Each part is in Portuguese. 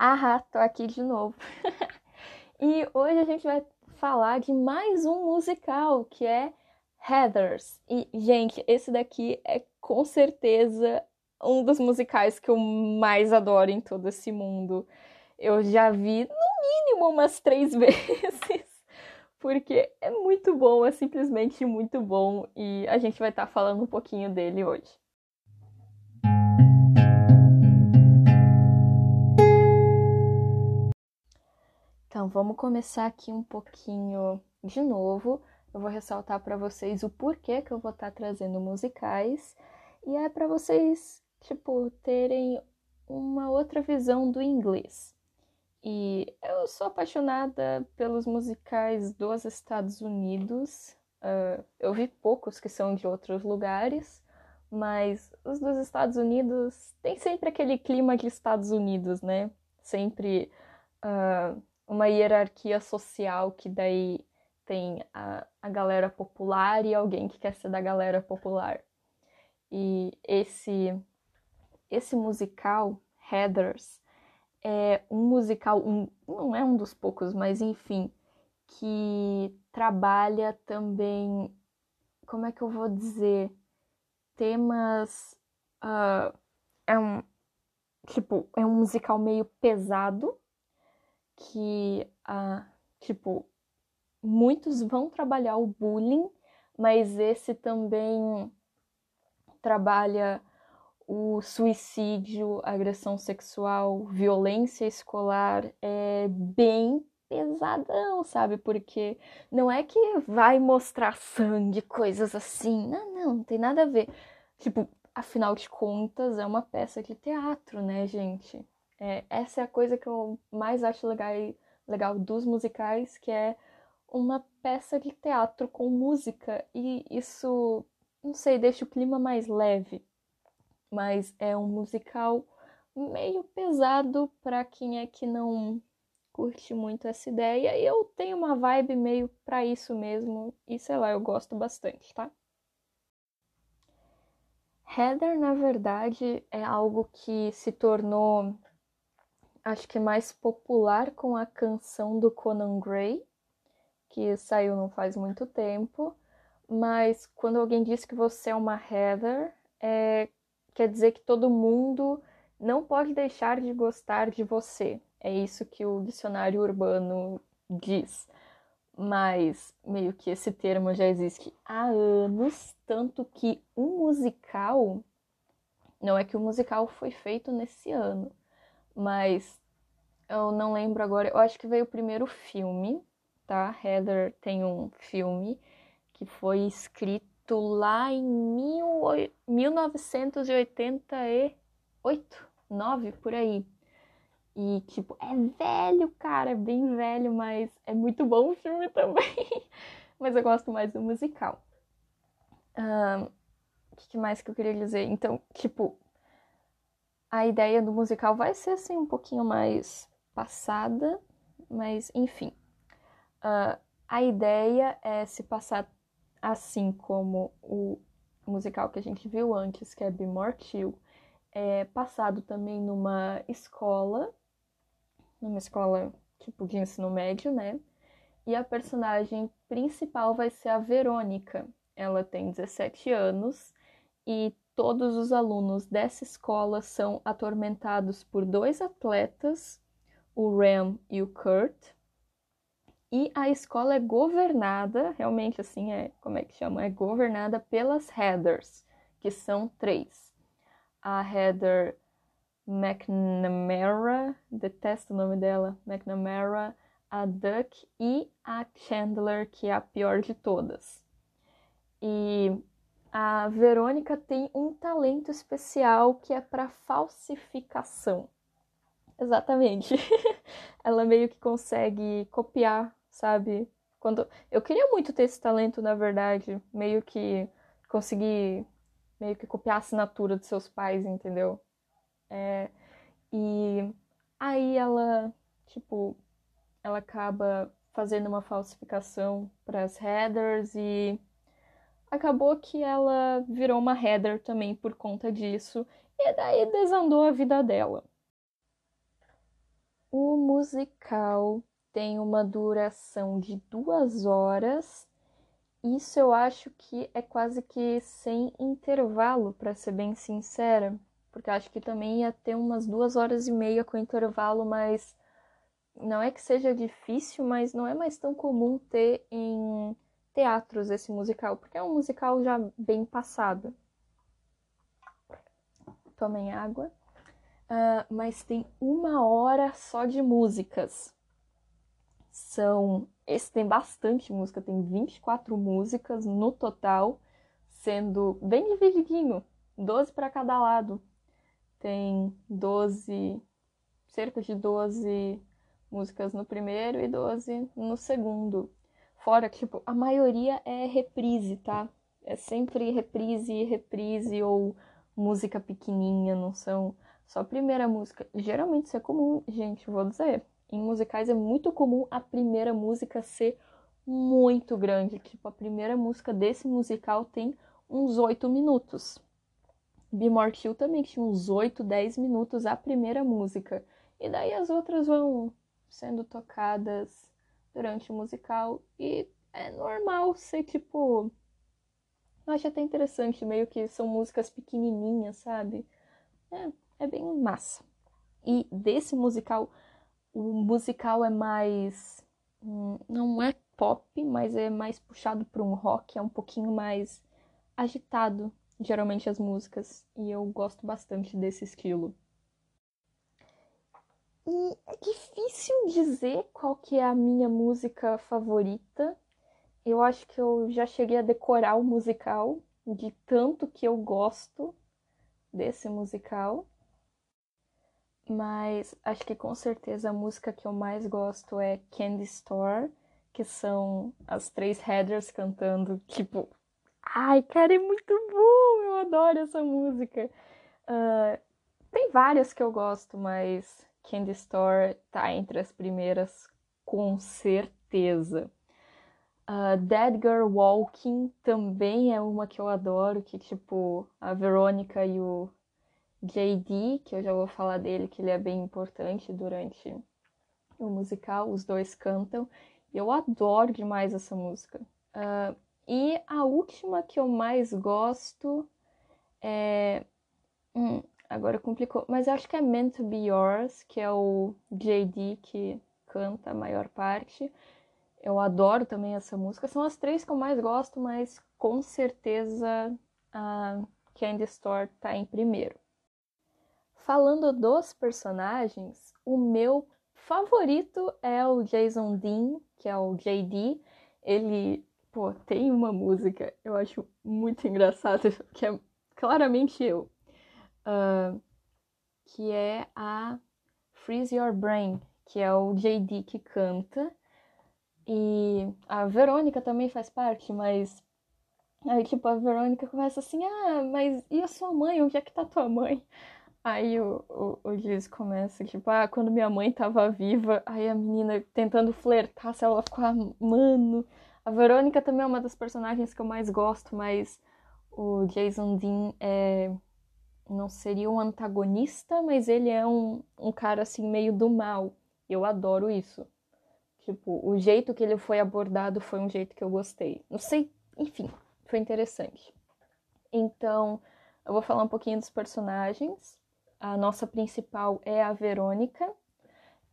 Ah, tô aqui de novo. e hoje a gente vai falar de mais um musical, que é Heathers. E, gente, esse daqui é com certeza um dos musicais que eu mais adoro em todo esse mundo. Eu já vi no mínimo umas três vezes, porque é muito bom, é simplesmente muito bom e a gente vai estar tá falando um pouquinho dele hoje. Então, vamos começar aqui um pouquinho de novo. Eu vou ressaltar para vocês o porquê que eu vou estar tá trazendo musicais e é para vocês, tipo, terem uma outra visão do inglês. E eu sou apaixonada pelos musicais dos Estados Unidos. Uh, eu vi poucos que são de outros lugares, mas os dos Estados Unidos tem sempre aquele clima de Estados Unidos, né? Sempre uh, uma hierarquia social que daí tem a, a galera popular e alguém que quer ser da galera popular. E esse esse musical, Heathers, é um musical, um, não é um dos poucos, mas enfim, que trabalha também, como é que eu vou dizer, temas. Uh, é um. Tipo, é um musical meio pesado, que, ah, tipo, muitos vão trabalhar o bullying, mas esse também trabalha o suicídio, agressão sexual, violência escolar, é bem pesadão, sabe? Porque não é que vai mostrar sangue, coisas assim. Não, não, não tem nada a ver. Tipo, afinal de contas, é uma peça de teatro, né, gente? É, essa é a coisa que eu mais acho legal, legal dos musicais, que é uma peça de teatro com música e isso, não sei, deixa o clima mais leve. Mas é um musical meio pesado para quem é que não curte muito essa ideia. E eu tenho uma vibe meio para isso mesmo e sei lá, eu gosto bastante, tá? Heather, na verdade, é algo que se tornou acho que mais popular com a canção do Conan Gray, que saiu não faz muito tempo. Mas quando alguém diz que você é uma Heather, é, quer dizer que todo mundo não pode deixar de gostar de você. É isso que o dicionário urbano diz. Mas meio que esse termo já existe há anos, tanto que um musical não é que o musical foi feito nesse ano, mas eu não lembro agora. Eu acho que veio o primeiro filme, tá? Heather tem um filme que foi escrito lá em mil, 1988, 9 por aí. E, tipo, é velho, cara, é bem velho, mas é muito bom o filme também. mas eu gosto mais do musical. O um, que mais que eu queria dizer? Então, tipo, a ideia do musical vai ser assim um pouquinho mais passada, mas enfim. Uh, a ideia é se passar assim como o musical que a gente viu antes, que é Be More Chill, é passado também numa escola, numa escola tipo de ensino médio, né? E a personagem principal vai ser a Verônica. Ela tem 17 anos e todos os alunos dessa escola são atormentados por dois atletas, o Ram e o Kurt. E a escola é governada, realmente assim é, como é que chama? É governada pelas Heathers, que são três. A Heather McNamara, detesto o nome dela, McNamara, a Duck e a Chandler, que é a pior de todas. E a Verônica tem um talento especial que é para falsificação. Exatamente. Ela meio que consegue copiar, sabe? Quando eu queria muito ter esse talento, na verdade, meio que conseguir meio que copiar a assinatura dos seus pais, entendeu? É, e aí ela, tipo, ela acaba fazendo uma falsificação para as headers e acabou que ela virou uma header também por conta disso, e daí desandou a vida dela. O musical tem uma duração de duas horas. Isso eu acho que é quase que sem intervalo, para ser bem sincera, porque acho que também ia ter umas duas horas e meia com intervalo, mas não é que seja difícil, mas não é mais tão comum ter em teatros esse musical, porque é um musical já bem passado. Tomem água. Uh, mas tem uma hora só de músicas. São. Esse tem bastante música, tem 24 músicas no total, sendo bem divididinho 12 para cada lado. Tem 12, cerca de 12 músicas no primeiro e 12 no segundo. Fora tipo, a maioria é reprise, tá? É sempre reprise, reprise ou música pequenininha, não são só a primeira música. Geralmente isso é comum, gente, vou dizer. Em musicais é muito comum a primeira música ser muito grande. Tipo, a primeira música desse musical tem uns 8 minutos. Be More Chill também tinha uns 8, 10 minutos a primeira música. E daí as outras vão sendo tocadas durante o musical. E é normal ser tipo. Eu acho até interessante, meio que são músicas pequenininhas, sabe? É, é bem massa. E desse musical, o musical é mais. Hum, não é pop, mas é mais puxado para um rock, é um pouquinho mais agitado, geralmente as músicas. E eu gosto bastante desse estilo. E é difícil dizer qual que é a minha música favorita. Eu acho que eu já cheguei a decorar o musical, de tanto que eu gosto desse musical mas acho que com certeza a música que eu mais gosto é Candy Store, que são as três headers cantando, tipo, ai, cara, é muito bom, eu adoro essa música. Uh, tem várias que eu gosto, mas Candy Store tá entre as primeiras, com certeza. Uh, Dead Girl Walking também é uma que eu adoro, que tipo, a Verônica e o JD, que eu já vou falar dele, que ele é bem importante durante o musical, os dois cantam. Eu adoro demais essa música. Uh, e a última que eu mais gosto é. Hum, agora complicou, mas acho que é Meant to Be Yours, que é o JD que canta a maior parte. Eu adoro também essa música. São as três que eu mais gosto, mas com certeza a Candy Store tá em primeiro. Falando dos personagens, o meu favorito é o Jason Dean, que é o JD. Ele, pô, tem uma música, eu acho muito engraçada, que é claramente eu, uh, que é a Freeze Your Brain, que é o JD que canta. E a Verônica também faz parte, mas aí, tipo, a Verônica começa assim: ah, mas e a sua mãe? Onde é que tá tua mãe? Aí o, o, o Giz começa, tipo, ah, quando minha mãe tava viva, aí a menina tentando flertar, se ela ficou, mano. A Verônica também é uma das personagens que eu mais gosto, mas o Jason Dean é. Não seria um antagonista, mas ele é um, um cara assim meio do mal. Eu adoro isso. Tipo, o jeito que ele foi abordado foi um jeito que eu gostei. Não sei, enfim, foi interessante. Então, eu vou falar um pouquinho dos personagens a nossa principal é a Verônica.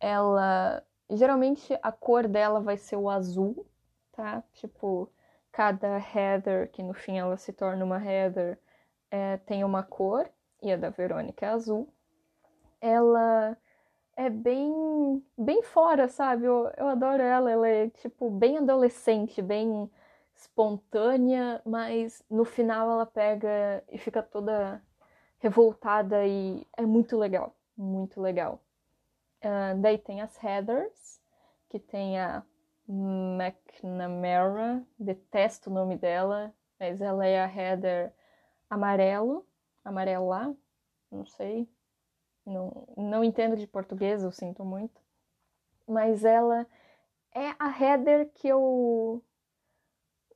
Ela geralmente a cor dela vai ser o azul, tá? Tipo, cada header, que no fim ela se torna uma header, é, tem uma cor, e a da Verônica é azul. Ela é bem bem fora, sabe? Eu, eu adoro ela, ela é tipo bem adolescente, bem espontânea, mas no final ela pega e fica toda revoltada e é muito legal, muito legal. Uh, daí tem as Heathers, que tem a McNamara, detesto o nome dela, mas ela é a Heather amarelo, amarela, não sei, não, não entendo de português, eu sinto muito. Mas ela é a Heather que eu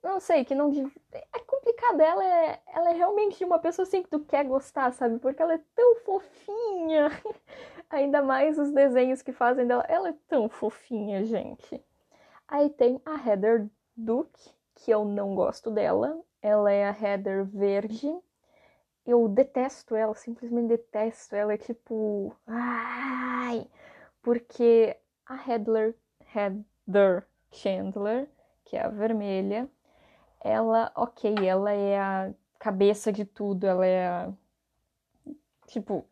não sei, que não. É complicado. Ela é, ela é realmente uma pessoa assim que tu quer gostar, sabe? Porque ela é tão fofinha. Ainda mais os desenhos que fazem dela. Ela é tão fofinha, gente. Aí tem a Heather Duke, que eu não gosto dela. Ela é a Heather verde. Eu detesto ela, simplesmente detesto. Ela é tipo. Ai! Porque a Heather, Heather Chandler, que é a vermelha, ela, ok, ela é a cabeça de tudo, ela é a. Tipo,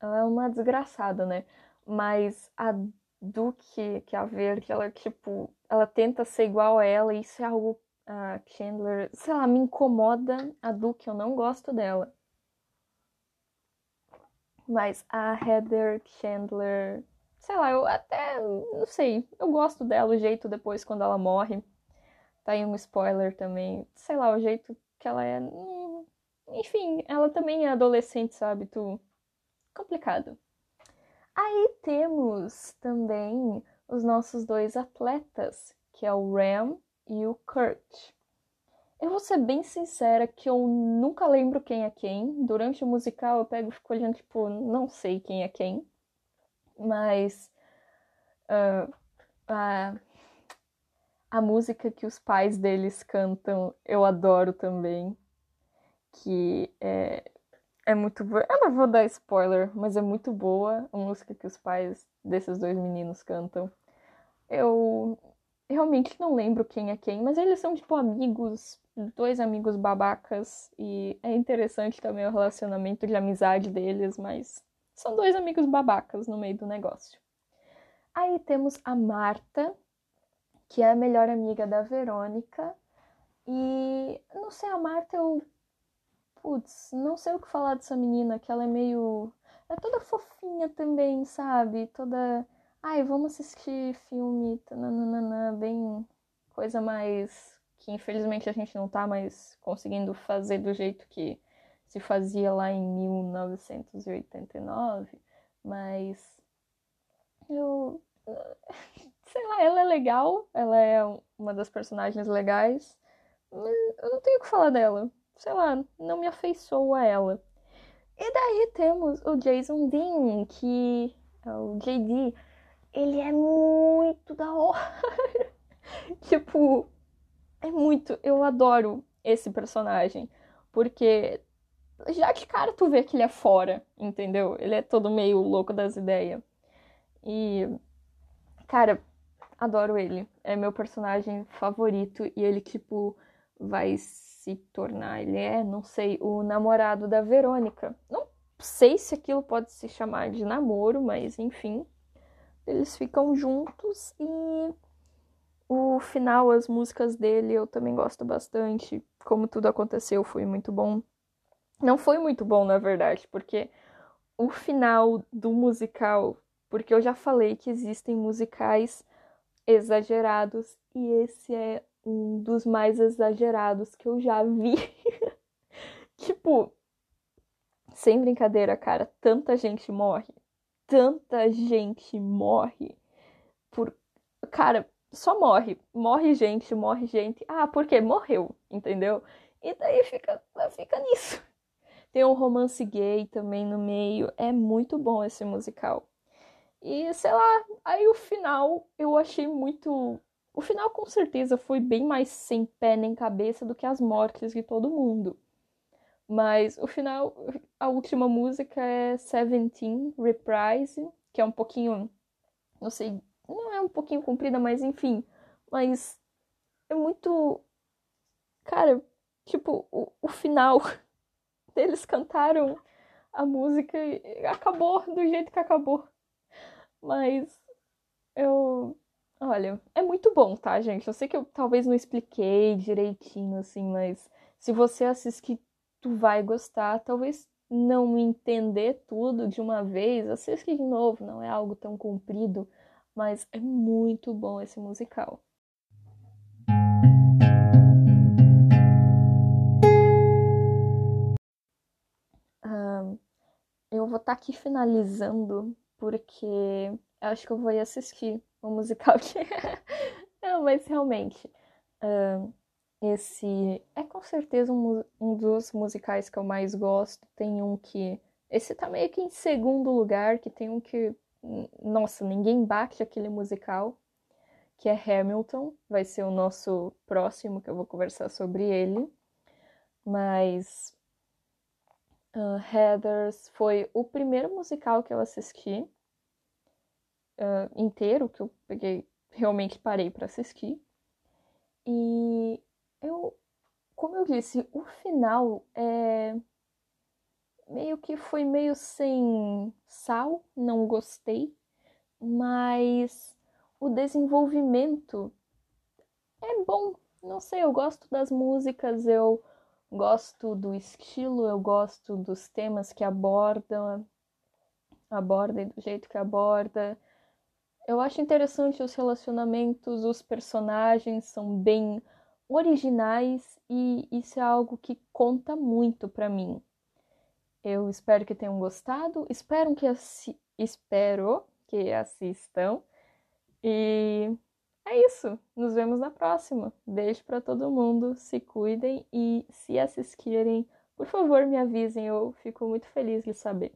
ela é uma desgraçada, né? Mas a Duke, que é a verde, ela, tipo, ela tenta ser igual a ela, e isso é algo. A Chandler, sei lá, me incomoda a Duke, eu não gosto dela. Mas a Heather Chandler, sei lá, eu até, não sei, eu gosto dela, o jeito depois quando ela morre. Tá aí um spoiler também. Sei lá, o jeito que ela é. Hum, enfim, ela também é adolescente, sabe? Tu. Complicado. Aí temos também os nossos dois atletas, que é o Ram e o Kurt. Eu vou ser bem sincera que eu nunca lembro quem é quem. Durante o musical eu pego e fico olhando, tipo, não sei quem é quem. Mas. Uh, uh, a música que os pais deles cantam, eu adoro também. Que é, é muito boa. Eu não vou dar spoiler, mas é muito boa a música que os pais desses dois meninos cantam. Eu realmente não lembro quem é quem, mas eles são tipo amigos, dois amigos babacas, e é interessante também o relacionamento de amizade deles, mas são dois amigos babacas no meio do negócio. Aí temos a Marta, que é a melhor amiga da Verônica. E não sei, a Marta, eu. Putz, não sei o que falar dessa menina, que ela é meio. É toda fofinha também, sabe? Toda. Ai, vamos assistir filme, nananana, bem. Coisa mais. que infelizmente a gente não tá mais conseguindo fazer do jeito que se fazia lá em 1989. Mas. Eu sei lá, ela é legal, ela é uma das personagens legais, mas eu não tenho o que falar dela. Sei lá, não me afeiçoo a ela. E daí temos o Jason Dean, que é o JD. Ele é muito da hora. tipo, é muito. Eu adoro esse personagem. Porque já de cara tu vê que ele é fora, entendeu? Ele é todo meio louco das ideias. E, cara, adoro ele. É meu personagem favorito e ele, tipo, vai se tornar, ele é, não sei, o namorado da Verônica. Não sei se aquilo pode se chamar de namoro, mas enfim. Eles ficam juntos e o final, as músicas dele eu também gosto bastante. Como tudo aconteceu, foi muito bom. Não foi muito bom, na verdade, porque o final do musical, porque eu já falei que existem musicais exagerados e esse é um dos mais exagerados que eu já vi. tipo, sem brincadeira, cara, tanta gente morre. Tanta gente morre por cara, só morre, morre gente, morre gente. Ah, por quê? Morreu, entendeu? E daí fica fica nisso. Tem um romance gay também no meio. É muito bom esse musical. E sei lá, aí o final eu achei muito. O final com certeza foi bem mais sem pé nem cabeça do que as mortes de todo mundo. Mas o final, a última música é Seventeen Reprise, que é um pouquinho. Não sei, não é um pouquinho comprida, mas enfim. Mas é muito. Cara, tipo, o, o final. Eles cantaram a música e acabou do jeito que acabou. Mas eu. Olha, é muito bom, tá, gente? Eu sei que eu talvez não expliquei direitinho, assim, mas se você assistir, tu vai gostar. Talvez não entender tudo de uma vez, assiste de novo, não é algo tão comprido, mas é muito bom esse musical. eu vou estar tá aqui finalizando porque eu acho que eu vou ir assistir o musical. Não, mas realmente, uh, esse é com certeza um, um dos musicais que eu mais gosto. Tem um que. Esse tá meio que em segundo lugar, que tem um que. Nossa, ninguém bate aquele musical, que é Hamilton. Vai ser o nosso próximo, que eu vou conversar sobre ele. Mas. Uh, Heathers foi o primeiro musical que eu assisti uh, inteiro, que eu peguei, realmente parei para assistir. E eu, como eu disse, o final é meio que foi meio sem sal, não gostei, mas o desenvolvimento é bom. Não sei, eu gosto das músicas, eu gosto do estilo, eu gosto dos temas que aborda, aborda e do jeito que aborda. Eu acho interessante os relacionamentos, os personagens são bem originais e isso é algo que conta muito para mim. Eu espero que tenham gostado, espero que assi espero que assistam e é isso. Nos vemos na próxima. Beijo para todo mundo, se cuidem e se assistirem, por favor, me avisem, eu fico muito feliz de saber.